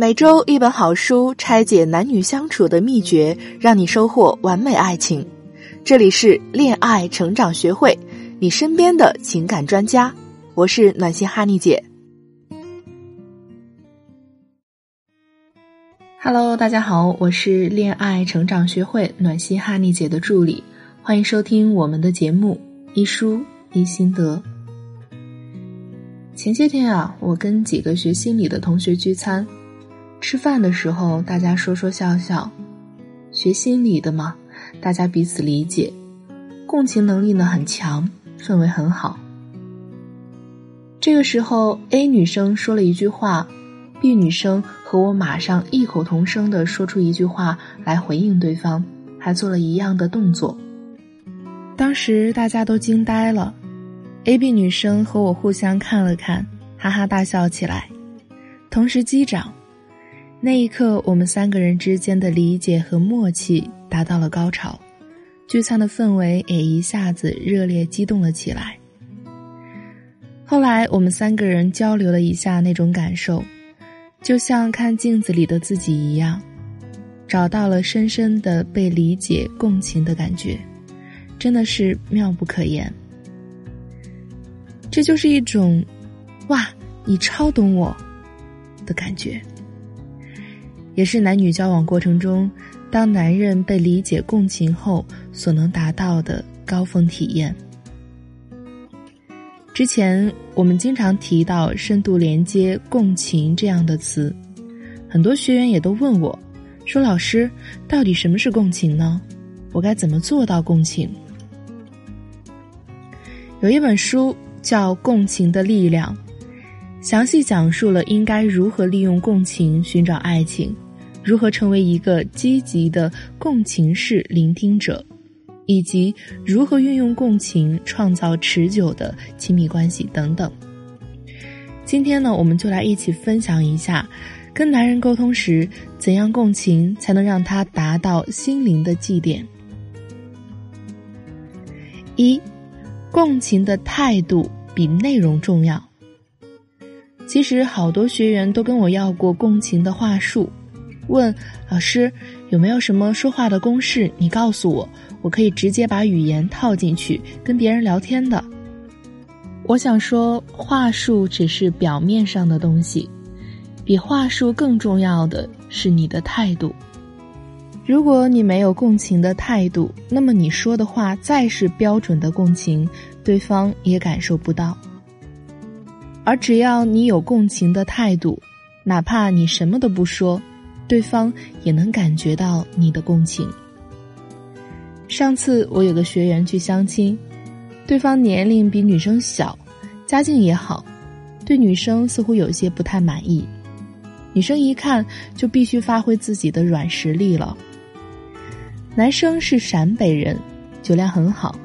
每周一本好书，拆解男女相处的秘诀，让你收获完美爱情。这里是恋爱成长学会，你身边的情感专家。我是暖心哈尼姐。Hello，大家好，我是恋爱成长学会暖心哈尼姐的助理，欢迎收听我们的节目一书一心得。前些天啊，我跟几个学心理的同学聚餐。吃饭的时候，大家说说笑笑，学心理的嘛，大家彼此理解，共情能力呢很强，氛围很好。这个时候，A 女生说了一句话，B 女生和我马上异口同声的说出一句话来回应对方，还做了一样的动作。当时大家都惊呆了，A、B 女生和我互相看了看，哈哈大笑起来，同时击掌。那一刻，我们三个人之间的理解和默契达到了高潮，聚餐的氛围也一下子热烈激动了起来。后来，我们三个人交流了一下那种感受，就像看镜子里的自己一样，找到了深深的被理解、共情的感觉，真的是妙不可言。这就是一种“哇，你超懂我”的感觉。也是男女交往过程中，当男人被理解共情后所能达到的高峰体验。之前我们经常提到深度连接、共情这样的词，很多学员也都问我，说：“老师，到底什么是共情呢？我该怎么做到共情？”有一本书叫《共情的力量》，详细讲述了应该如何利用共情寻找爱情。如何成为一个积极的共情式聆听者，以及如何运用共情创造持久的亲密关系等等。今天呢，我们就来一起分享一下，跟男人沟通时怎样共情才能让他达到心灵的祭奠。一，共情的态度比内容重要。其实好多学员都跟我要过共情的话术。问老师有没有什么说话的公式？你告诉我，我可以直接把语言套进去跟别人聊天的。我想说，话术只是表面上的东西，比话术更重要的是你的态度。如果你没有共情的态度，那么你说的话再是标准的共情，对方也感受不到。而只要你有共情的态度，哪怕你什么都不说。对方也能感觉到你的共情。上次我有个学员去相亲，对方年龄比女生小，家境也好，对女生似乎有些不太满意。女生一看就必须发挥自己的软实力了。男生是陕北人，酒量很好，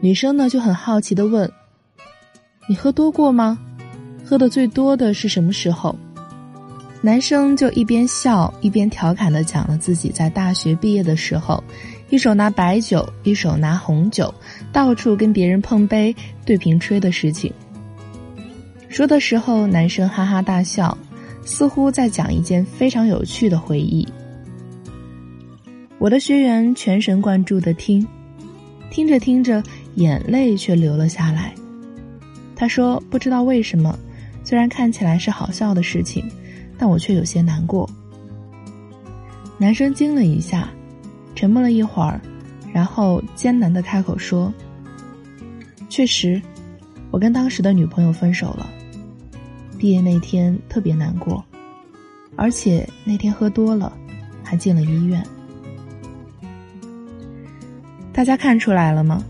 女生呢就很好奇的问：“你喝多过吗？喝的最多的是什么时候？”男生就一边笑一边调侃的讲了自己在大学毕业的时候，一手拿白酒，一手拿红酒，到处跟别人碰杯对瓶吹的事情。说的时候，男生哈哈大笑，似乎在讲一件非常有趣的回忆。我的学员全神贯注的听，听着听着，眼泪却流了下来。他说：“不知道为什么，虽然看起来是好笑的事情。”但我却有些难过。男生惊了一下，沉默了一会儿，然后艰难的开口说：“确实，我跟当时的女朋友分手了。毕业那天特别难过，而且那天喝多了，还进了医院。大家看出来了吗？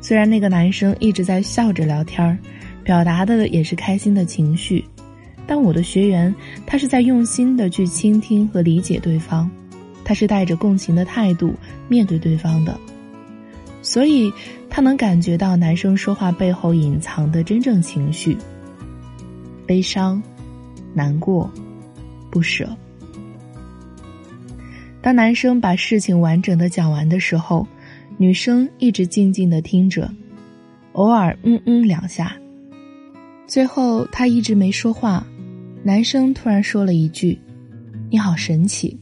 虽然那个男生一直在笑着聊天儿表达的也是开心的情绪。”但我的学员，他是在用心的去倾听和理解对方，他是带着共情的态度面对对方的，所以他能感觉到男生说话背后隐藏的真正情绪：悲伤、难过、不舍。当男生把事情完整的讲完的时候，女生一直静静的听着，偶尔嗯嗯两下，最后他一直没说话。男生突然说了一句：“你好神奇。”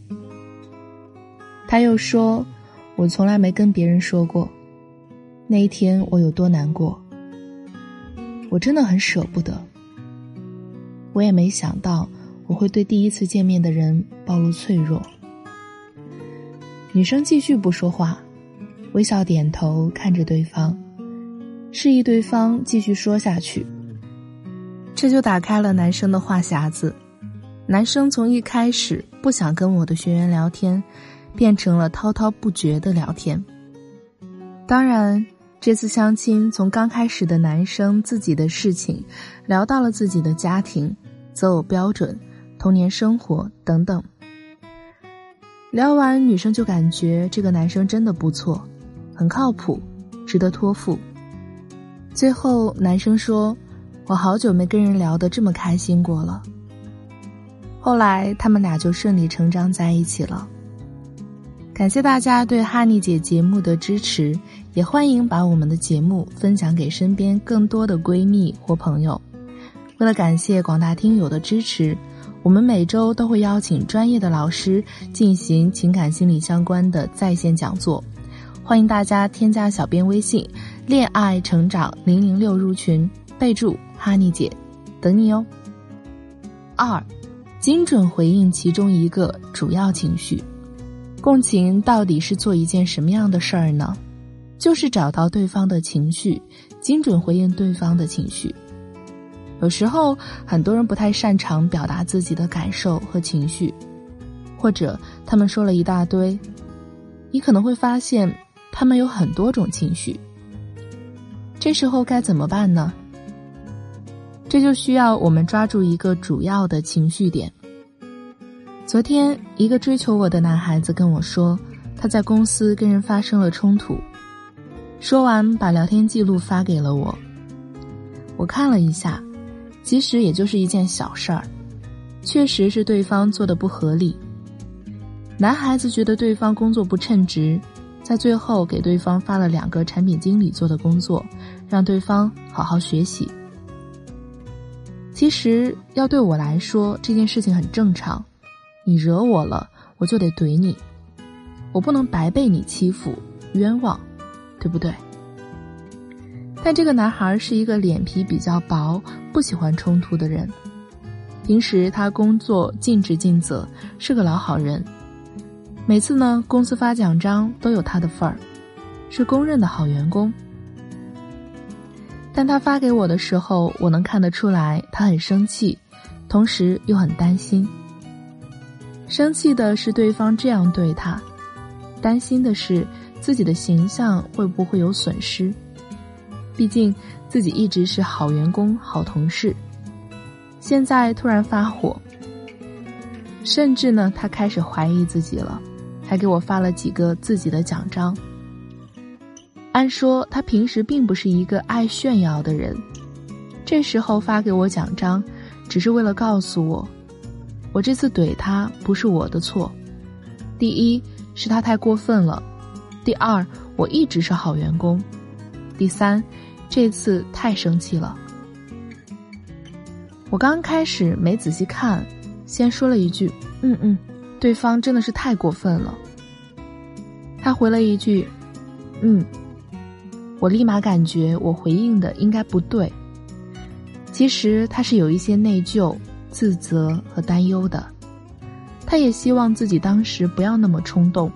他又说：“我从来没跟别人说过，那一天我有多难过。我真的很舍不得。我也没想到我会对第一次见面的人暴露脆弱。”女生继续不说话，微笑点头看着对方。示意对方继续说下去，这就打开了男生的话匣子。男生从一开始不想跟我的学员聊天，变成了滔滔不绝的聊天。当然，这次相亲从刚开始的男生自己的事情，聊到了自己的家庭、择偶标准、童年生活等等。聊完，女生就感觉这个男生真的不错，很靠谱，值得托付。最后，男生说：“我好久没跟人聊得这么开心过了。”后来，他们俩就顺理成章在一起了。感谢大家对哈尼姐节目的支持，也欢迎把我们的节目分享给身边更多的闺蜜或朋友。为了感谢广大听友的支持，我们每周都会邀请专业的老师进行情感心理相关的在线讲座，欢迎大家添加小编微信。恋爱成长零零六入群，备注哈尼姐，等你哦。二，精准回应其中一个主要情绪。共情到底是做一件什么样的事儿呢？就是找到对方的情绪，精准回应对方的情绪。有时候很多人不太擅长表达自己的感受和情绪，或者他们说了一大堆，你可能会发现他们有很多种情绪。这时候该怎么办呢？这就需要我们抓住一个主要的情绪点。昨天，一个追求我的男孩子跟我说，他在公司跟人发生了冲突。说完，把聊天记录发给了我。我看了一下，其实也就是一件小事儿，确实是对方做的不合理。男孩子觉得对方工作不称职。在最后给对方发了两个产品经理做的工作，让对方好好学习。其实要对我来说这件事情很正常，你惹我了，我就得怼你，我不能白被你欺负，冤枉，对不对？但这个男孩是一个脸皮比较薄、不喜欢冲突的人，平时他工作尽职尽责，是个老好人。每次呢，公司发奖章都有他的份儿，是公认的好员工。但他发给我的时候，我能看得出来他很生气，同时又很担心。生气的是对方这样对他，担心的是自己的形象会不会有损失。毕竟自己一直是好员工、好同事，现在突然发火，甚至呢，他开始怀疑自己了。还给我发了几个自己的奖章。按说他平时并不是一个爱炫耀的人，这时候发给我奖章，只是为了告诉我，我这次怼他不是我的错。第一是他太过分了，第二我一直是好员工，第三这次太生气了。我刚开始没仔细看，先说了一句：“嗯嗯。”对方真的是太过分了。他回了一句：“嗯。”我立马感觉我回应的应该不对。其实他是有一些内疚、自责和担忧的。他也希望自己当时不要那么冲动，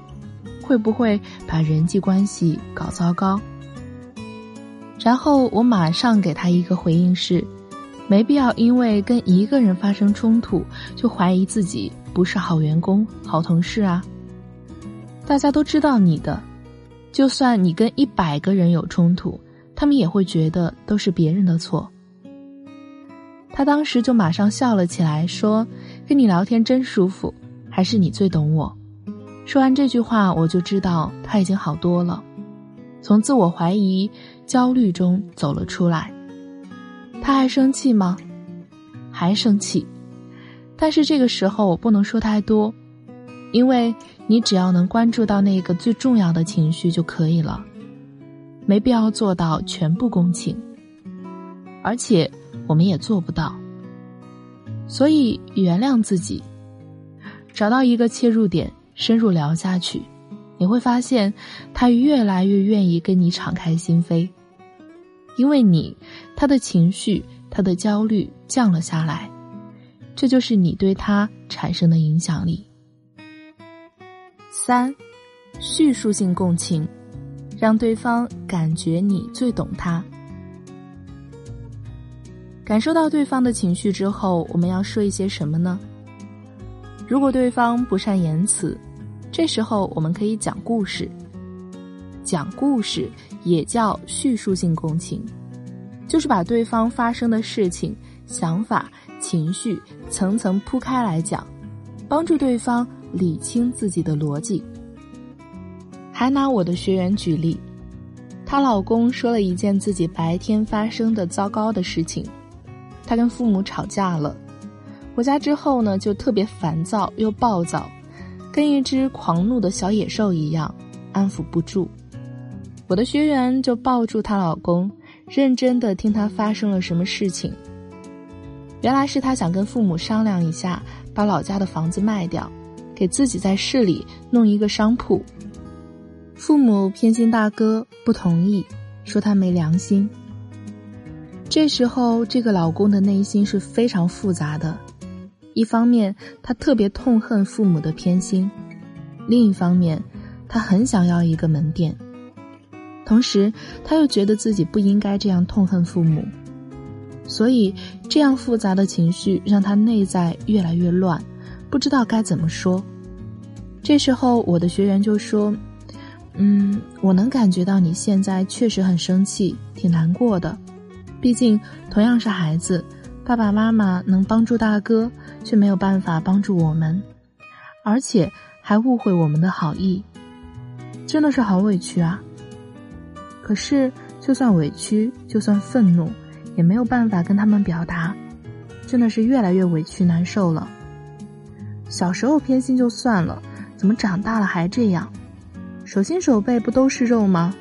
会不会把人际关系搞糟糕？然后我马上给他一个回应是：没必要因为跟一个人发生冲突就怀疑自己。不是好员工、好同事啊！大家都知道你的，就算你跟一百个人有冲突，他们也会觉得都是别人的错。他当时就马上笑了起来，说：“跟你聊天真舒服，还是你最懂我。”说完这句话，我就知道他已经好多了，从自我怀疑、焦虑中走了出来。他还生气吗？还生气。但是这个时候我不能说太多，因为你只要能关注到那个最重要的情绪就可以了，没必要做到全部共情，而且我们也做不到。所以原谅自己，找到一个切入点，深入聊下去，你会发现他越来越愿意跟你敞开心扉，因为你，他的情绪、他的焦虑降了下来，这就是你对他产生的影响力。三，叙述性共情，让对方感觉你最懂他。感受到对方的情绪之后，我们要说一些什么呢？如果对方不善言辞，这时候我们可以讲故事。讲故事也叫叙述性共情，就是把对方发生的事情、想法、情绪层层铺开来讲，帮助对方理清自己的逻辑。还拿我的学员举例，她老公说了一件自己白天发生的糟糕的事情。他跟父母吵架了，回家之后呢，就特别烦躁又暴躁，跟一只狂怒的小野兽一样，安抚不住。我的学员就抱住她老公，认真的听他发生了什么事情。原来是他想跟父母商量一下，把老家的房子卖掉，给自己在市里弄一个商铺。父母偏心大哥不同意，说他没良心。这时候，这个老公的内心是非常复杂的。一方面，他特别痛恨父母的偏心；另一方面，他很想要一个门店。同时，他又觉得自己不应该这样痛恨父母。所以，这样复杂的情绪让他内在越来越乱，不知道该怎么说。这时候，我的学员就说：“嗯，我能感觉到你现在确实很生气，挺难过的。”毕竟，同样是孩子，爸爸妈妈能帮助大哥，却没有办法帮助我们，而且还误会我们的好意，真的是好委屈啊！可是，就算委屈，就算愤怒，也没有办法跟他们表达，真的是越来越委屈难受了。小时候偏心就算了，怎么长大了还这样？手心手背不都是肉吗？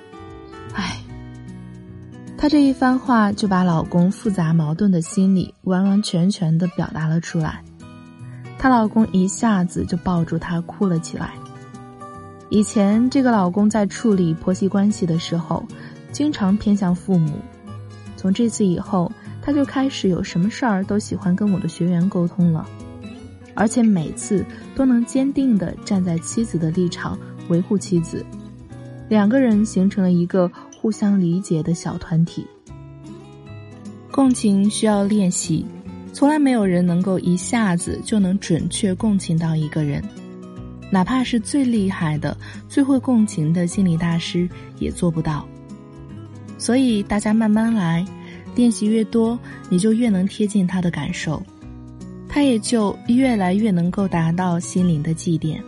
她这一番话就把老公复杂矛盾的心理完完全全的表达了出来，她老公一下子就抱住她哭了起来。以前这个老公在处理婆媳关系的时候，经常偏向父母，从这次以后，他就开始有什么事儿都喜欢跟我的学员沟通了，而且每次都能坚定的站在妻子的立场维护妻子，两个人形成了一个。互相理解的小团体，共情需要练习，从来没有人能够一下子就能准确共情到一个人，哪怕是最厉害的、最会共情的心理大师也做不到。所以大家慢慢来，练习越多，你就越能贴近他的感受，他也就越来越能够达到心灵的祭奠。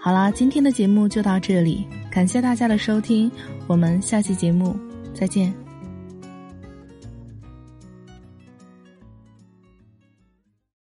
好啦，今天的节目就到这里。感谢大家的收听，我们下期节目再见。